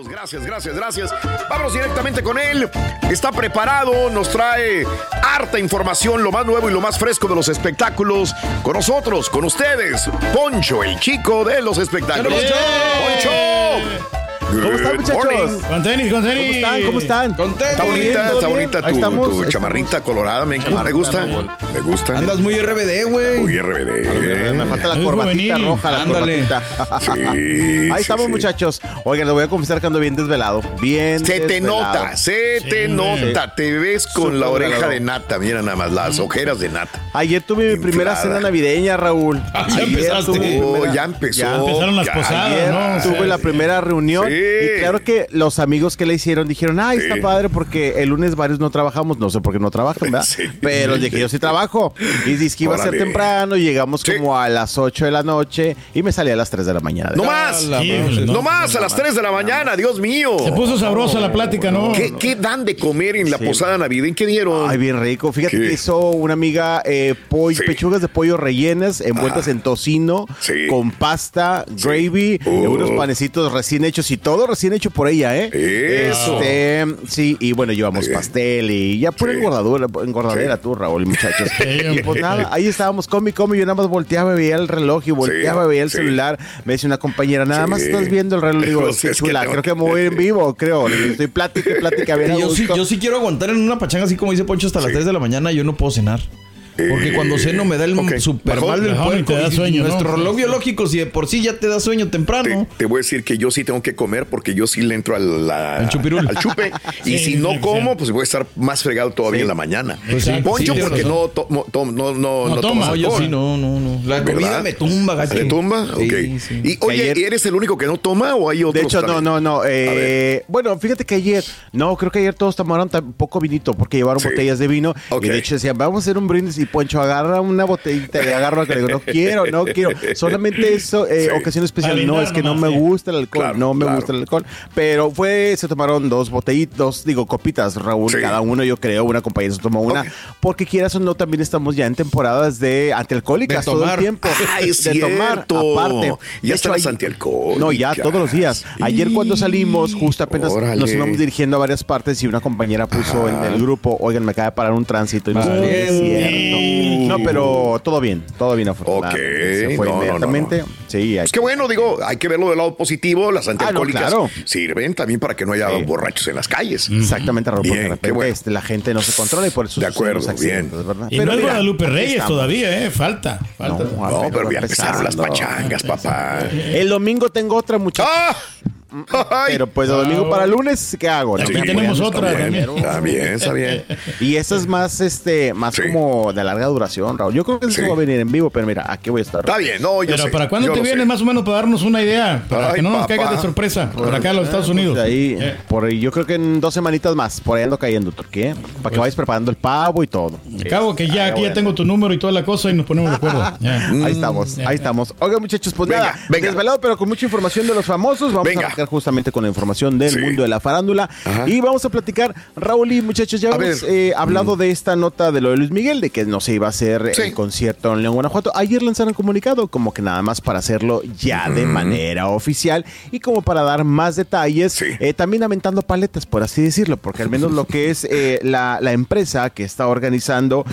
Saludos, gracias, gracias, gracias. Vámonos directamente con él. Está preparado, nos trae harta información, lo más nuevo y lo más fresco de los espectáculos. Con nosotros, con ustedes, Poncho, el chico de los espectáculos. ¡Poncho! ¿Cómo están, muchachos? Con tenis, con tenis. ¿Cómo están? ¿Cómo están? Está bonita, está bonita tu, estamos, tu chamarrita colorada, me, me gusta. Me gusta. Andas muy RBD, güey. Muy RBD. Me falta la corbatita roja, la Ándale. corbatita. Sí, Ahí sí, estamos, sí. muchachos. Oigan, lo voy a confesar que ando bien desvelado. Bien Se te nota, se te nota, te ves con la oreja de nata, mira nada más, las ojeras de nata. Ayer tuve mi primera cena navideña, Raúl. Ah, ya Ayer empezaste. Oh, ya empezó. Ya Empezaron las posadas, tuve la primera reunión Sí. Y claro que los amigos que le hicieron dijeron, ay, está Sí. padre porque el lunes varios no trabajamos, no sé por qué no trabajan, ¿verdad? Sí. Pero dije, yo sí trabajo. Y dice que iba a ser Órale. temprano, llegamos Sí. como a las 8 de la noche y me salí a las 3 de la mañana. No más, la Sí, madre. no. no más a las 3 de la mañana, Dios mío. Se puso sabrosa la plática, ¿no? ¿Qué, qué dan de comer en la Sí. posada navideña? ¿Qué dieron? Ay, bien rico. Fíjate ¿Qué? que hizo una amiga eh, pollo- Sí. pechugas de pollo rellenas, envueltas en tocino, Sí. con pasta, gravy, Uh. eh, unos panecitos recién hechos y todo recién hecho por ella, ¿eh? Eso. Este, sí, y bueno, llevamos Sí. pastel y ya pura Sí. engordadura, engordadera Sí. tú, Raúl, muchachos. Sí, y pues nada, ahí estábamos, come, come, yo nada más volteaba, veía el reloj y volteaba, Sí, veía el sí. celular. Me dice una compañera, nada Sí. más estás viendo el reloj. Digo, Pues que chula, creo que me voy en vivo, creo. Estoy plática plática, Yo sí, yo sí quiero aguantar en una pachanga así como dice Poncho hasta las Sí. 3 de la mañana. Yo no puedo cenar. Porque Eh, cuando ceno me da el ok. super Bajón, mal del y puerco. te da y sueño, ¿no? Nuestro reloj biológico, si de por sí ya te da sueño Te, temprano. te voy a decir que yo sí tengo que comer porque yo sí le entro al, la- Al chupirul. al chupe. y Sí, si no sí, como, sí. pues voy a estar más fregado todavía en la mañana. Pues sí, Poncho sí, porque no, tomo- tom- no, no, no, No tomas toma. No, yo sí, no, no, no. La ¿Verdad? comida me tumba, gacho. ¿Te tumba? Sí, ok. sí. Y oye, Ayer- ¿eres el único que no toma o hay otros De hecho, no, también? no, no. A eh, bueno, fíjate que ayer, no, creo que ayer todos tomaron tan poco vinito porque llevaron Sí. botellas de vino. Ok. Y de hecho decían, vamos a hacer un brindis y Poncho agarra una botellita y agarra que le digo, no quiero, no quiero. Solamente eso, eh, Sí. ocasión especial. No, es que no me gusta el alcohol, Claro, no me claro. gusta el alcohol. Pero fue, se tomaron dos botellitas, dos, digo, copitas, Raúl, Sí. cada uno, yo creo, una compañera se tomó una. Porque quieras o no, también estamos ya en temporadas de antialcohólicas De todo el tomar. tiempo. Ay, de tomar, cierto. aparte. Ya están las antialcohólicas. No, ya todos los días. Ayer cuando salimos, justo apenas Órale. nos íbamos dirigiendo a varias partes y una compañera puso en el grupo, oigan, me acaba de parar un tránsito y no es cierto. No, pero todo bien, todo bien afortunadamente. Ok, Se fue no, no, no, inmediatamente. no. Sí, hay- Es que bueno, digo, hay que verlo del lado positivo. Las antialcohólicas Ah, claro. sirven también para que no haya Sí. borrachos en las calles. Exactamente, Raúl, porque Bien, de qué repente bueno. este, la gente no se controla y por eso De acuerdo, bien. ¿verdad? Y no es mira, Guadalupe Reyes estamos. todavía, ¿eh? Falta. Falta. No, pero ya empezaron las pachangas, papá. El domingo tengo otra, muchachos. ¡Ah! Pero pues domingo para lunes, ¿qué hago? Aquí tenemos otra está bien. también. Está bien, está bien. Y esa es más, este, más Sí. como de larga duración, Raúl. Yo creo que eso Sí. va a venir en vivo, pero mira, aquí voy a estar. Está bien, no, yo Pero sé, ¿para cuándo yo te vienes sé. más o menos para darnos una idea? Para Ay, que no nos papá. caigas de sorpresa por acá a los Estados Unidos. Pues ahí, Eh. por ahí, yo creo que en dos semanitas más, por ahí ando cayendo, Turquía, para que vayas preparando el pavo y todo. Al cabo que ya aquí ya tengo tu número y toda la cosa y nos ponemos de acuerdo. Ahí estamos, ahí estamos. Oigan, muchachos, pues Venga, nada, venga. desvelado, pero con mucha información de los famosos. Vamos Venga. a arrancar justamente con la información del Sí. mundo de la farándula. Ajá. Y vamos a platicar, Raúl y muchachos, ya hemos eh, hablado de esta nota de lo de Luis Miguel, de que no se iba a hacer Sí. el concierto en León, Guanajuato. Ayer lanzaron comunicado, como que nada más para hacerlo ya de manera oficial y como para dar más detalles, Sí. eh, también aventando paletas, por así decirlo, porque al menos lo que es eh, la, la empresa que está organizando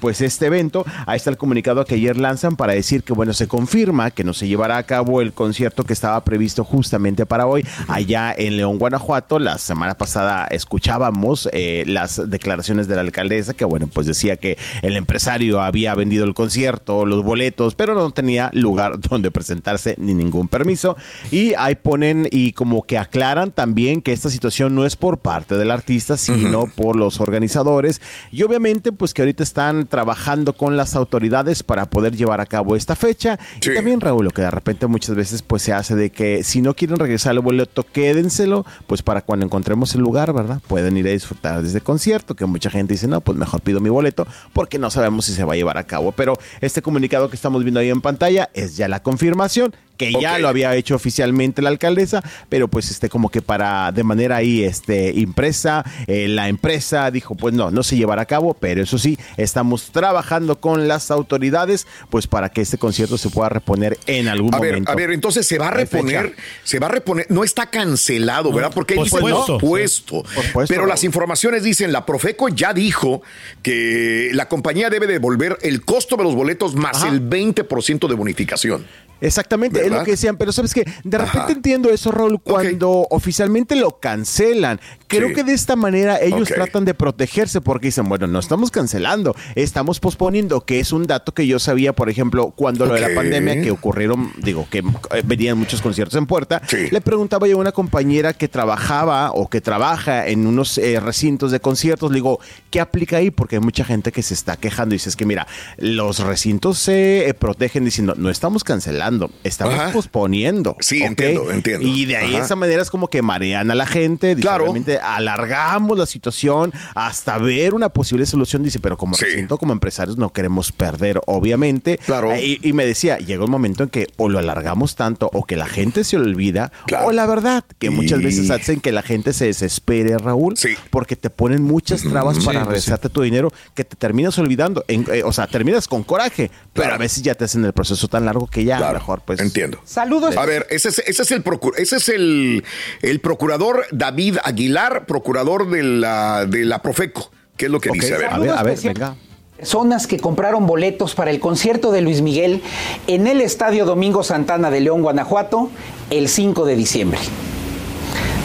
pues este evento, ahí está el comunicado que ayer lanzan para decir que bueno, se confirma que no se llevará a cabo el concierto que estaba previsto justamente para hoy allá en León, Guanajuato. La semana pasada escuchábamos eh, las declaraciones de la alcaldesa que bueno, pues decía que el empresario había vendido el concierto, los boletos, pero no tenía lugar donde presentarse ni ningún permiso. Y ahí ponen y como que aclaran también que esta situación no es por parte del artista, sino por los organizadores. Y obviamente, pues que ahorita están trabajando con las autoridades para poder llevar a cabo esta fecha. Sí. Y también, Raúl, lo que de repente muchas veces pues se hace de que si no quieren regresar el boleto, quédenselo, pues para cuando encontremos el lugar, ¿verdad? Pueden ir a disfrutar de ese concierto, que mucha gente dice, no, pues mejor pido mi boleto, porque no sabemos si se va a llevar a cabo. Pero este comunicado que estamos viendo ahí en pantalla es ya la confirmación que ya lo había hecho oficialmente la alcaldesa, pero pues este como que para de manera ahí este impresa, eh, la empresa dijo, pues no, no se llevará a cabo, pero eso sí, estamos trabajando con las autoridades pues para que este concierto se pueda reponer en algún A ver, momento. a ver, entonces se va a reponer, fecha. se va a reponer, no está cancelado, ¿verdad? Porque pospuesto. pospuesto. Pospuesto. Pero las informaciones dicen, la Profeco ya dijo que la compañía debe devolver el costo de los boletos más Ajá. el 20% de bonificación. Exactamente, es lo que decían, pero sabes que de repente Ajá. entiendo eso, Raúl, cuando oficialmente lo cancelan. Creo Sí. que de esta manera ellos tratan de protegerse porque dicen, bueno, no estamos cancelando, estamos posponiendo, que es un dato que yo sabía, por ejemplo, cuando lo de la pandemia, que ocurrieron, digo, que eh, venían muchos conciertos en puerta, Sí. le preguntaba yo a una compañera que trabajaba o que trabaja en unos eh, recintos de conciertos, le digo, ¿qué aplica ahí? Porque hay mucha gente que se está quejando y dices que, mira, los recintos se eh, protegen diciendo, no estamos cancelando, estamos Ajá. posponiendo. Sí, entiendo, entiendo. Y de ahí Ajá. esa manera es como que marean a la gente, Claro. alargamos la situación hasta ver una posible solución, dice, pero como Sí. recinto, como empresarios no queremos perder, obviamente. Claro. Eh, Y, y me decía, llega un momento en que o lo alargamos tanto o que la gente se olvida, Claro. o la verdad, que muchas Y- veces hacen que la gente se desespere, Raúl, Sí. porque te ponen muchas trabas Sí, para pues regresarte tu dinero que te terminas olvidando. En- eh, o sea, terminas con coraje, pero a veces ya te hacen el proceso tan largo que ya Claro, mejor pues... entiendo. Saludos. A ver, ese es, ese es el procu- ese es el, el procurador David Aguilar, procurador de la, de la Profeco. ¿Qué es lo que dice? A ver. a ver, a ver, especial. venga. Personas que compraron boletos para el concierto de Luis Miguel en el Estadio Domingo Santana de León, Guanajuato, el 5 de diciembre.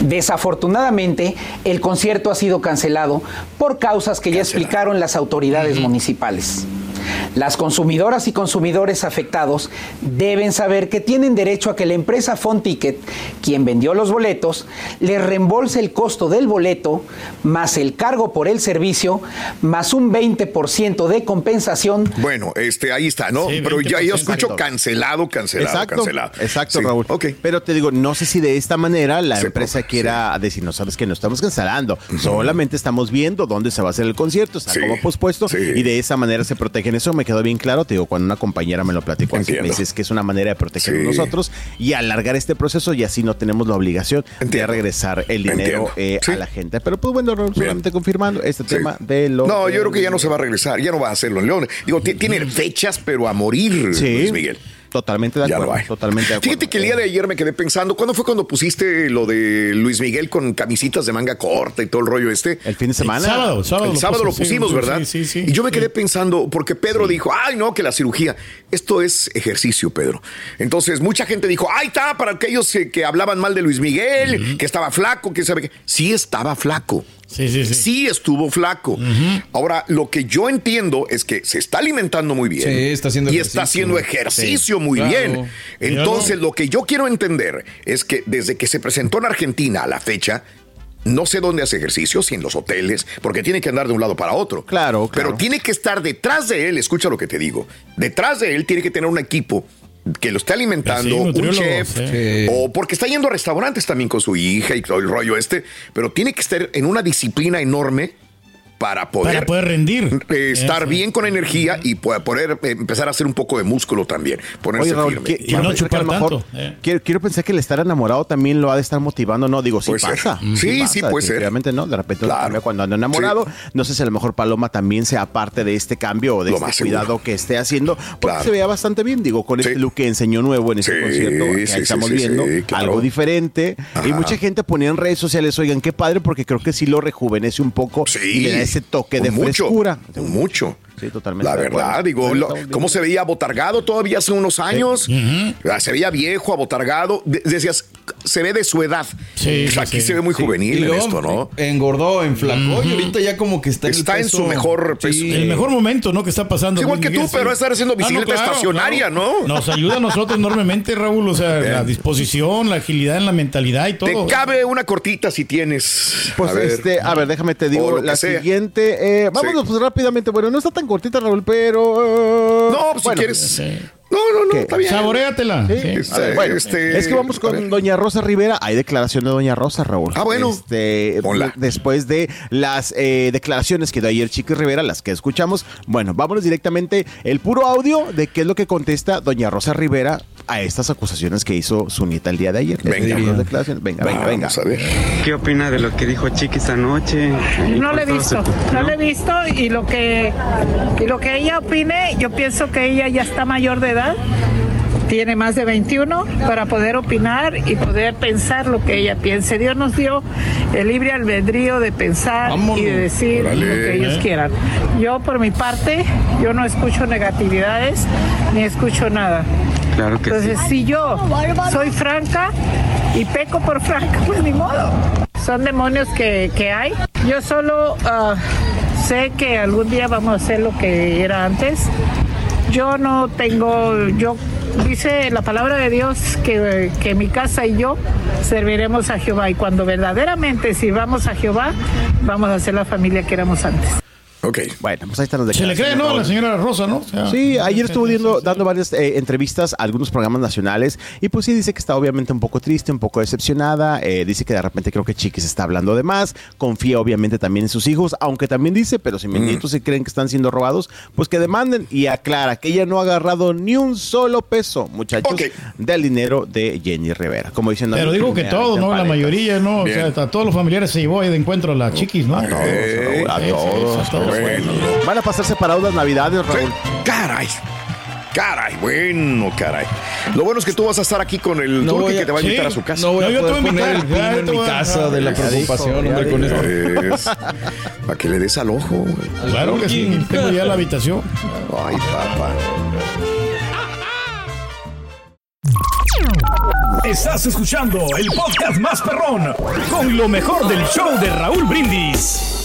Desafortunadamente, el concierto ha sido cancelado por causas que ya explicaron las autoridades municipales. Las consumidoras y consumidores afectados deben saber que tienen derecho a que la empresa Fonticket, quien vendió los boletos, les reembolse el costo del boleto, más el cargo por el servicio, más un 20% de compensación Bueno, este, ahí está, ¿no? Sí, Pero ya yo 20%. escucho cancelado, cancelado, Exacto, cancelado. exacto, Sí, Raúl. Ok. Pero te digo, no sé si de esta manera la Se empresa quiera decir, no sabes que no estamos cancelando, solamente estamos viendo dónde se va a hacer el concierto, está Sí, como pospuesto, sí. y de esa manera se protegen. Eso me quedó bien claro, te digo, cuando una compañera me lo platicó así, me Entiendo. dices que es una manera de proteger Sí. nosotros y alargar este proceso y así no tenemos la obligación de regresar el dinero eh, Sí. a la gente. Pero pues bueno, solamente confirmando este Sí. tema de lo... No, yo creo que ya no se va a regresar, ya no va a hacerlo en León. Digo, ti- tiene fechas, pero a morir, Sí, Luis Miguel. Totalmente de Ya acuerdo. lo. Totalmente de acuerdo. Fíjate que el día de ayer me quedé pensando, ¿cuándo fue cuando pusiste lo de Luis Miguel con camisitas de manga corta y todo el rollo este? El fin de semana. El sábado, sábado. El sábado lo sí, pusimos, sí, ¿verdad? Sí, sí, sí. y yo me quedé Sí. pensando, porque Pedro dijo, ay, no, que la cirugía. Esto es ejercicio, Pedro. Entonces, mucha gente dijo, ay, está, para aquellos eh, que hablaban mal de Luis Miguel, que estaba flaco, que sabe qué. Sí estaba flaco. Sí, sí, sí. Sí estuvo flaco. Ahora, lo que yo entiendo es que se está alimentando muy bien. Sí, está haciendo Y ejercicio. está haciendo ejercicio muy claro. bien. Entonces, lo que yo quiero entender es que desde que se presentó en Argentina a la fecha, no sé dónde hace ejercicio, si en los hoteles, porque tiene que andar de un lado para otro. Claro, claro. Pero tiene que estar detrás de él, escucha lo que te digo. Detrás de él tiene que tener un equipo que lo esté alimentando, Sí, un chef, sí. o porque está yendo a restaurantes también con su hija y todo el rollo este, pero tiene que estar en una disciplina enorme para poder, Para poder rendir. eh, estar Eso. bien con energía y poder, eh, empezar a hacer un poco de músculo también, ponerse Oye, Raúl, firme. Y quiero no pensar que a lo chupar mejor- tanto, eh. quiero, quiero pensar que el estar enamorado también lo ha de estar motivando, ¿no? Digo, sí Puede ser. pasa. Sí, pasa, sí, puede ser. definitivamente, ¿no? De repente Claro. cambia cuando anda enamorado. Sí. No sé si a lo mejor Paloma también sea parte de este cambio o de Lo este más seguro. cuidado que esté haciendo, porque Claro. se veía bastante bien, digo, con este Sí. look que enseñó nuevo en este Sí, concierto, que sí, sí, estamos sí, viendo, sí, claro. algo diferente. Y Ajá. mucha gente ponía en redes sociales, oigan, qué padre, porque creo que sí lo rejuvenece un poco Sí, y le ese toque de mucho, frescura. Mucho. Sí, totalmente La verdad, digo, lo- ¿cómo se veía abotargado todavía hace unos años? Ah, Se veía viejo, abotargado. De- decías, se ve de su edad. Sí, O sea, sí, aquí sí. se ve muy Sí, juvenil y en esto, ¿no? Engordó, enflacó y ahorita ya como que está, Está el en su mejor peso. Sí. El mejor momento, ¿no? Que está pasando. Igual que tú, pero estar haciendo bicicleta estacionaria, ¿no? Nos ayuda a nosotros enormemente, Raúl. O sea, Bien. la disposición, la agilidad en la mentalidad y Te todo. cabe una cortita si tienes. Pues a ver. este, a ver, déjame te digo la sea. siguiente. Eh, vámonos Sí. pues rápidamente. Bueno, no está tan cortita, Raúl, pero. No, pues, bueno, si quieres. No, no, no, ¿Qué? está bien. Saboréatela. Sí. Sí. Este, A ver, bueno, este, es que vamos con doña Rosa Rivera. Hay declaración de doña Rosa, Raúl. Ah, bueno. Este, Ponla. después de las eh, declaraciones que dio ayer Chiqui Rivera, las que escuchamos. Bueno, vámonos directamente el puro audio de qué es lo que contesta doña Rosa Rivera a estas acusaciones que hizo su nieta el día de ayer. Venga. Declaraciones. venga, venga, venga. Vamos a ver. ¿Qué opina de lo que dijo Chiquis anoche? No lo he visto, no lo he visto y lo que y lo que ella opine, yo pienso que ella ya está mayor de edad, tiene más de 21 para poder opinar y poder pensar lo que ella piense. Dios nos dio el libre albedrío de pensar Vámonos. y de decir lo que ellos quieran. Yo por mi parte, yo no escucho negatividades ni escucho nada. Claro que sí. Entonces, si yo soy franca y peco por franca, pues ni modo. Son demonios que, que hay. Yo solo ah, sé que algún día vamos a hacer lo que era antes. Yo no tengo, yo dice la palabra de Dios que, que mi casa y yo serviremos a Jehová. Y cuando verdaderamente sirvamos a Jehová, vamos a ser la familia que éramos antes. Ok. Bueno, pues ahí están las Se le cree, declaraciones. ¿no? A la señora Rosa, ¿no? O sea, Sí, ayer estuvo viendo- dando varias eh, entrevistas a algunos programas nacionales y pues sí dice que está obviamente un poco triste, un poco decepcionada, eh, dice que de repente creo que Chiquis está hablando de más, confía obviamente también en sus hijos, aunque también dice, pero si mis nietos se creen que están siendo robados, pues que demanden y aclara que ella no ha agarrado ni un solo peso, muchachos, del dinero de Jenny Rivera. Como diciendo, Pero digo que me todo, hacen ¿no? La mayoría, ¿no? O sea, hasta todos los familiares se llevó ahí de encuentro a la chiquis, ¿no? A todos, a todos, a todos. Bueno. Van a pasar separados las navidades, Raúl. Caray. Caray, bueno, caray. Lo bueno es que tú vas a estar aquí con el No a- que te va a invitar sí. a su casa. No voy a No, yo te poder voy a poner el en mi casa de la dijo, preocupación, hombre, con esto. Para que le des al ojo. güey. Claro que sí, tengo ya la habitación. Ay, papá. Estás escuchando el podcast más perrón con lo mejor del show de Raúl Brindis.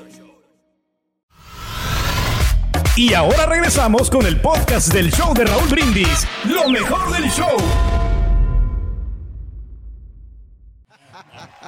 Y ahora regresamos con el podcast del show de Raúl Brindis. Lo mejor del show.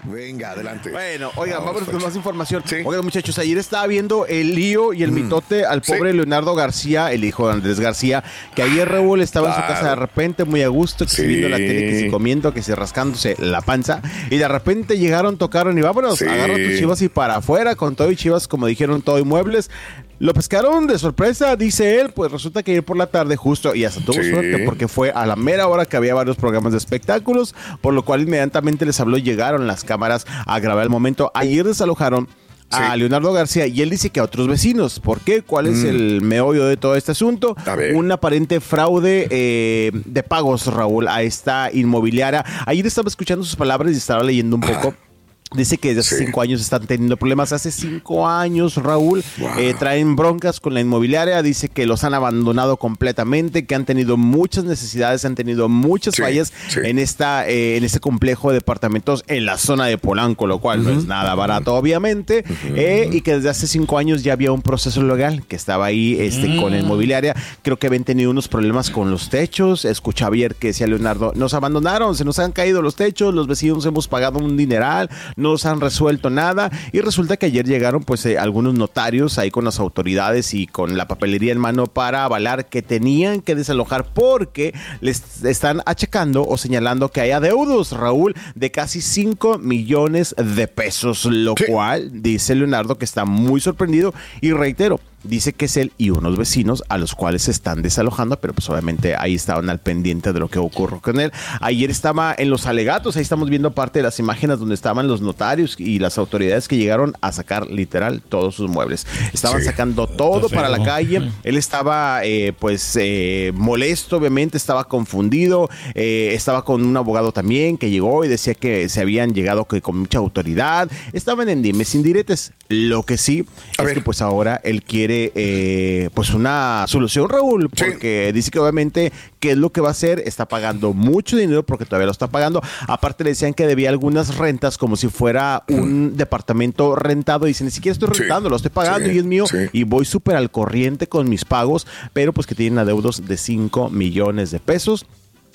Venga, adelante. Bueno, oigan, Vamos, vamos con más información. Sí. Oigan, muchachos, ayer estaba viendo el lío y el mitote al Sí. pobre Leonardo García, el hijo de Andrés García, que ayer Raúl estaba en su casa de repente, muy a gusto, que se Sí. viendo la tele, que se comiendo, que se rascándose la panza, y de repente llegaron, tocaron y vámonos, Sí. agarra tus chivas y para afuera, con todo y chivas, como dijeron, todo y muebles. Lo pescaron de sorpresa, dice él, pues resulta que ayer por la tarde justo, y hasta tuvo Sí. suerte porque fue a la mera hora que había varios programas de espectáculos, por lo cual inmediatamente les habló, llegaron las cámaras a grabar el momento. Ayer desalojaron a Sí. Leonardo García y él dice que a otros vecinos. ¿Por qué? ¿Cuál es el meollo de todo este asunto? Un aparente fraude eh, de pagos, Raúl, a esta inmobiliaria. Ayer estaba escuchando sus palabras y estaba leyendo un poco. Dice que desde hace Sí. cinco años están teniendo problemas. Hace cinco años, Raúl, Wow. eh, traen broncas con la inmobiliaria. Dice que los han abandonado completamente, que han tenido muchas necesidades, han tenido muchas Sí, fallas sí. en esta eh, en este complejo de departamentos en la zona de Polanco, lo cual no es nada barato, obviamente. eh, y que desde hace cinco años ya había un proceso legal que estaba ahí este, con la inmobiliaria. Creo que habían tenido unos problemas con los techos. Escuchaba ayer que decía Leonardo, nos abandonaron, se nos han caído los techos, los vecinos hemos pagado un dineral, no nos han resuelto nada. Y resulta que ayer llegaron pues eh, algunos notarios ahí con las autoridades y con la papelería en mano para avalar que tenían que desalojar porque les están achacando o señalando que hay adeudos, Raúl, de casi 5 millones de pesos, lo cual dice Leonardo que está muy sorprendido y reitero, dice que es él y unos vecinos a los cuales se están desalojando, pero pues obviamente ahí estaban al pendiente de lo que ocurrió con él. Ayer estaba en los alegatos, ahí estamos viendo parte de las imágenes donde estaban los notarios y las autoridades que llegaron a sacar literal todos sus muebles. Estaban Sí. sacando todo para la calle. Él estaba eh, pues eh, molesto, obviamente, estaba confundido, eh, estaba con un abogado también que llegó y decía que se habían llegado que con mucha autoridad, estaban en dimes indiretes. Lo que sí A es ver. que pues ahora él quiere quiere eh, pues una solución, Raúl, porque dice que obviamente qué es lo que va a hacer, está pagando mucho dinero porque todavía lo está pagando. Aparte le decían que debía algunas rentas como si fuera un departamento rentado. Dice, ni siquiera estoy rentando, lo estoy pagando Sí, y es mío. y voy súper al corriente con mis pagos, pero pues que tienen adeudos de 5 millones de pesos.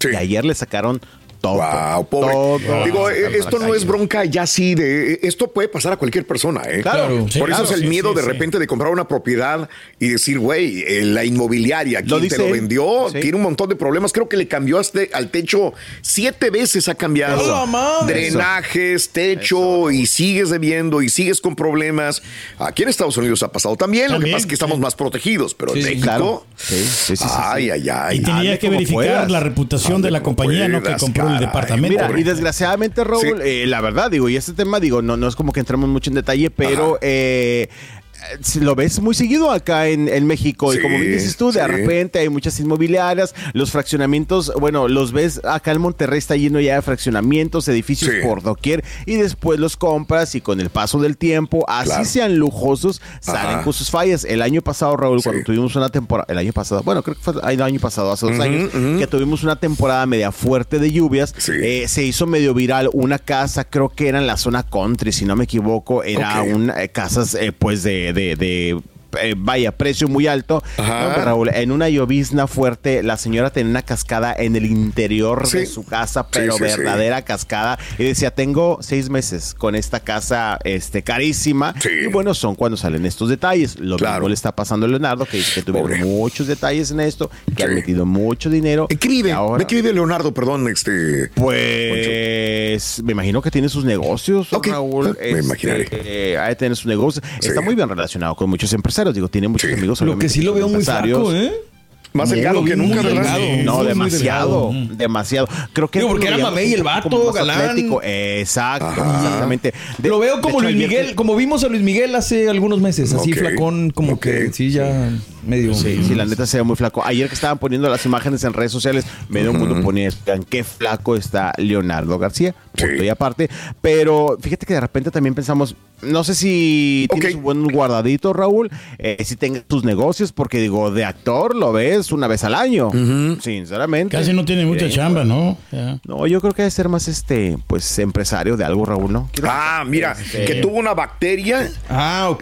Y ayer le sacaron todo. pobre. todo. Digo, eh, esto no es bronca ya sí de eh, esto puede pasar a cualquier persona, ¿eh? Claro. Sí, Por eso claro, es el sí, miedo sí, de sí. repente de comprar una propiedad y decir, güey, eh, la inmobiliaria, Lo quien te lo vendió, Sí. tiene un montón de problemas. Creo que le cambió hasta al techo siete veces ha cambiado. ¡A la madre! Drenajes, techo, y sigues debiendo y sigues con problemas. Aquí en Estados Unidos ha pasado también, lo que pasa es que estamos más protegidos, pero en Sí, México. claro. Sí, sí, sí, sí, ay, sí. ay, ay. Y tenía que verificar puedas. la reputación de la compañía, ¿no? Que puedas, el departamento. Mira, y desgraciadamente, Raúl, eh, la verdad, digo, y este tema, digo, no, no es como que entremos mucho en detalle, pero eh, eh, lo ves muy seguido acá en, en México. Sí, y como bien dices tú, de sí. repente hay muchas inmobiliarias, los fraccionamientos, bueno, los ves acá en Monterrey está lleno ya de fraccionamientos, edificios Sí. por doquier, y después los compras y con el paso del tiempo, así Claro. sean lujosos, salen Ajá. con sus fallas. El año pasado, Raúl, cuando tuvimos una temporada, el año pasado, bueno, creo que fue el año pasado, hace dos años, que tuvimos una temporada media fuerte de lluvias, eh, se hizo medio viral una casa, creo que era en la zona country, si no me equivoco, era Ok. un eh, casas eh, pues de, de, de, eh, vaya, precio muy alto. No, Raúl, en una llovizna fuerte, la señora tenía una cascada en el interior Sí. de su casa, pero sí, sí. verdadera cascada. Y decía, tengo seis meses con esta casa este, carísima. Y bueno, son cuando salen estos detalles. Lo mismo le está pasando a Leonardo, que dice que tuvieron muchos detalles en esto, que han metido mucho dinero. ¿En qué vive? ahora- ¿De qué vive Leonardo? Perdón, este. Pues me imagino que tiene sus negocios, Raúl. Ah, me imaginaré. Eh, ha de tener sus negocios. Está muy bien relacionado con muchos empresarios. Digo, tiene muchos amigos. Lo que sí lo veo muy flaco, ¿eh? Más delgado que nunca, ¿verdad? Sí, No, demasiado, demasiado. Creo que Digo, porque era mamey el vato, galán. atlético. Exacto, exactamente. De- lo veo como hecho, Luis Miguel, que- como vimos a Luis Miguel hace algunos meses, así Ok, flacón, como que sí, ya medio. Sí, sí, la neta se ve muy flaco. Ayer que estaban poniendo las imágenes en redes sociales, medio mundo ponía, "Vean qué flaco está Leonardo García, punto y aparte. Pero fíjate que de repente también pensamos, no sé si tienes un buen guardadito, Raúl, eh, si tengas tus negocios, porque digo, de actor lo ves una vez al año, sinceramente. Casi no tiene mucha Sí. chamba, ¿no? No, yo creo que debe ser más este, pues, empresario de algo, Raúl, ¿no? Quiero- Ah, mira, que tuvo una bacteria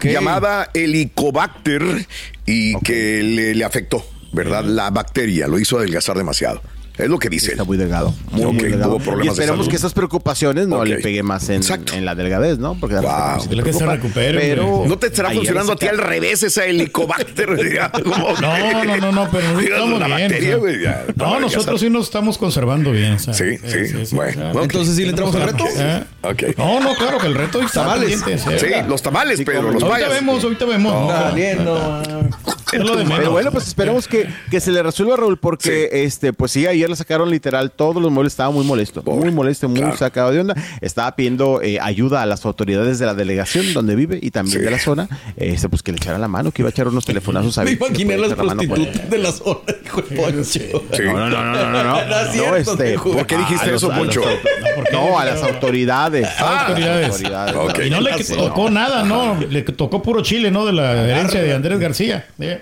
llamada Helicobacter y que le, le afectó, ¿verdad? La bacteria lo hizo adelgazar demasiado. Es lo que dice Está muy delgado. Muy, Ok, muy delgado. tuvo y esperemos que estas preocupaciones no le peguen más en, en la delgadez, ¿no? Porque sí te Ojalá que se recupere, Pero. ¿No te estará funcionando a se ti al revés esa Helicobacter? No, no, no, no, pero estamos la bien. bacteria, o sea. güey, ya, para no, nosotros sí nos estamos conservando bien. o sea, Sí, sí, bueno. Entonces, ¿sí le entramos al reto? ¿Eh? No, no, claro que el reto está Tamales. Sí, los tamales, pero los ahorita vemos, ahorita vemos. No. Es lo de menos. Pero bueno, pues esperemos que, que se le resuelva, Raúl, porque este, pues sí, ayer le sacaron literal todos los muebles, estaba muy molesto, muy molesto, muy sacado de onda. Estaba pidiendo eh, ayuda a las autoridades de la delegación donde vive y también de la zona, este, pues que le echaran la mano, que iba a echar unos telefonazos a Me imaginé a las pues. prostitutas de la zona, dijo el Poncho. No, no, no, no, no, no, no. No cierto, este, te juro. ¿Por qué dijiste a eso, a los- Poncho? No, a las autoridades. Ah, autoridades. Ok. Y no le Sí, tocó no. nada, ¿no? Le tocó puro chile, ¿no? De la herencia de Andrés García. ¿eh?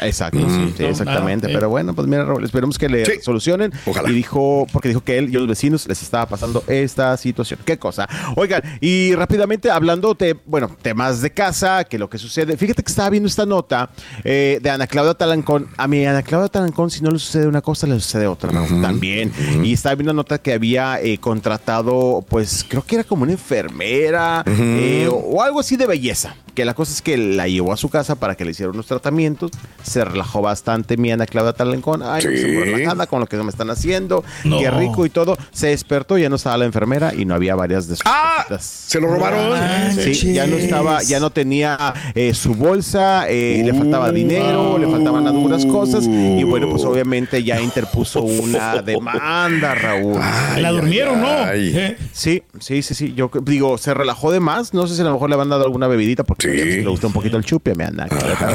Exacto, sí, sí, no, exactamente. nada, Pero bueno, pues mira, Raúl, esperemos que le Sí. solucionen. Ojalá. Y dijo, porque dijo que él y los vecinos les estaba pasando esta situación. Qué cosa. Oigan, y rápidamente hablando de, bueno, temas de casa, que lo que sucede. Fíjate que estaba viendo esta nota eh, de Ana Claudia Talancón. A mi Ana Claudia Talancón, si no le sucede una cosa, le sucede otra, ¿no? También. Y estaba viendo una nota que había eh, contratado, pues creo que era como una enfermera eh, o algo así de belleza. Que la cosa es que la llevó a su casa para que le hicieran unos tratamientos. Se relajó bastante mi Ana Claudia Talancón. Ay, Sí. se relajada con lo que me están haciendo. No. Qué rico y todo. Se despertó, ya no estaba la enfermera y no había varias de sus ¡Ah! ¿Se lo robaron? Sí, ya no estaba, ya no tenía eh, su bolsa, eh, le faltaba dinero, le faltaban algunas cosas y bueno, pues obviamente ya interpuso una demanda, Raúl. La durmieron, ¿no? ay. Sí, sí, sí, sí. Yo digo, se relajó de más. No sé si a lo mejor le van dado alguna bebidita porque Sí. le gustó un poquito el chupe, me anda.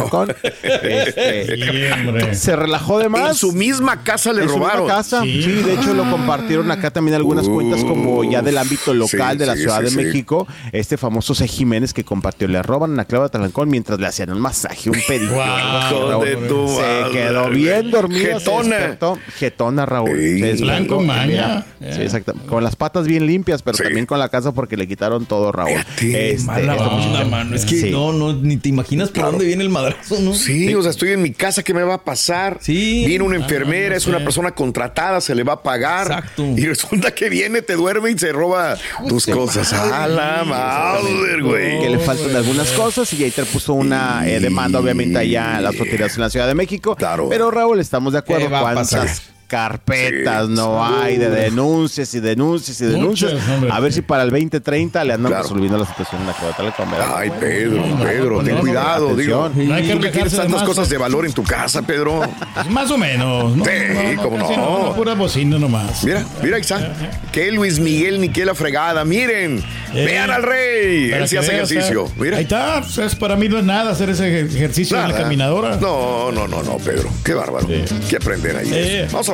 con. Este, Sí, se relajó de más. En su misma casa le En su misma robaron. casa. Sí. Sí. de hecho lo compartieron acá también algunas cuentas como ya del ámbito local sí, de la sí, Ciudad sí, de sí. México. Este famoso C. Jiménez que compartió, le roban a Claudia Talancón mientras le hacían un masaje, un pedicure. Tu se madre, quedó bien Jetona. despertó. Jetona, Raúl. Blanco maña. Sí, exacto. Con las patas bien limpias, pero Sí. también con la casa porque le quitaron todo, Raúl. Fíjate, Este, Mala onda, mano. Es que Sí. no, no, ni te imaginas por dónde viene el madrazo, ¿no? Sí, o sea, estoy en mi casa, ¿qué me va a pasar? Sí. Viene una Ah, enfermera, no es una persona contratada, se le va a pagar. Exacto. Y resulta que viene, te duerme y se roba tus cosas. A la madre, güey. que le faltan algunas cosas y ahí te puso una eh, demanda, obviamente, allá a las autoridades en la Ciudad de México. Claro. Pero Raúl, estamos de acuerdo. ¿Qué va a pasar? ¿Cuántas carpetas Sí, no hay de denuncias y denuncias y denuncias? Muchas, a ver si para el 2030 le andan Claro. resolviendo la situación en la ¿verdad? Ay, Pedro, Pedro, no, ten no, cuidado, digo. No hay que Tú que de tantas más, cosas de valor en tu casa, Pedro. Pues más o menos. No, Sí, no, no, cómo casi no. Pura bocina nomás. Mira, mira, ahí está. Que Luis Miguel ni que la fregada. Miren, Eh, vean al rey. Él sí hace veas, ejercicio. o sea, Mira. Ahí está. es para mí no es nada hacer ese ejer- ejercicio en la Nada. caminadora. No, no, no, no, Pedro. Qué bárbaro. Que aprender ahí. Sí. Vamos a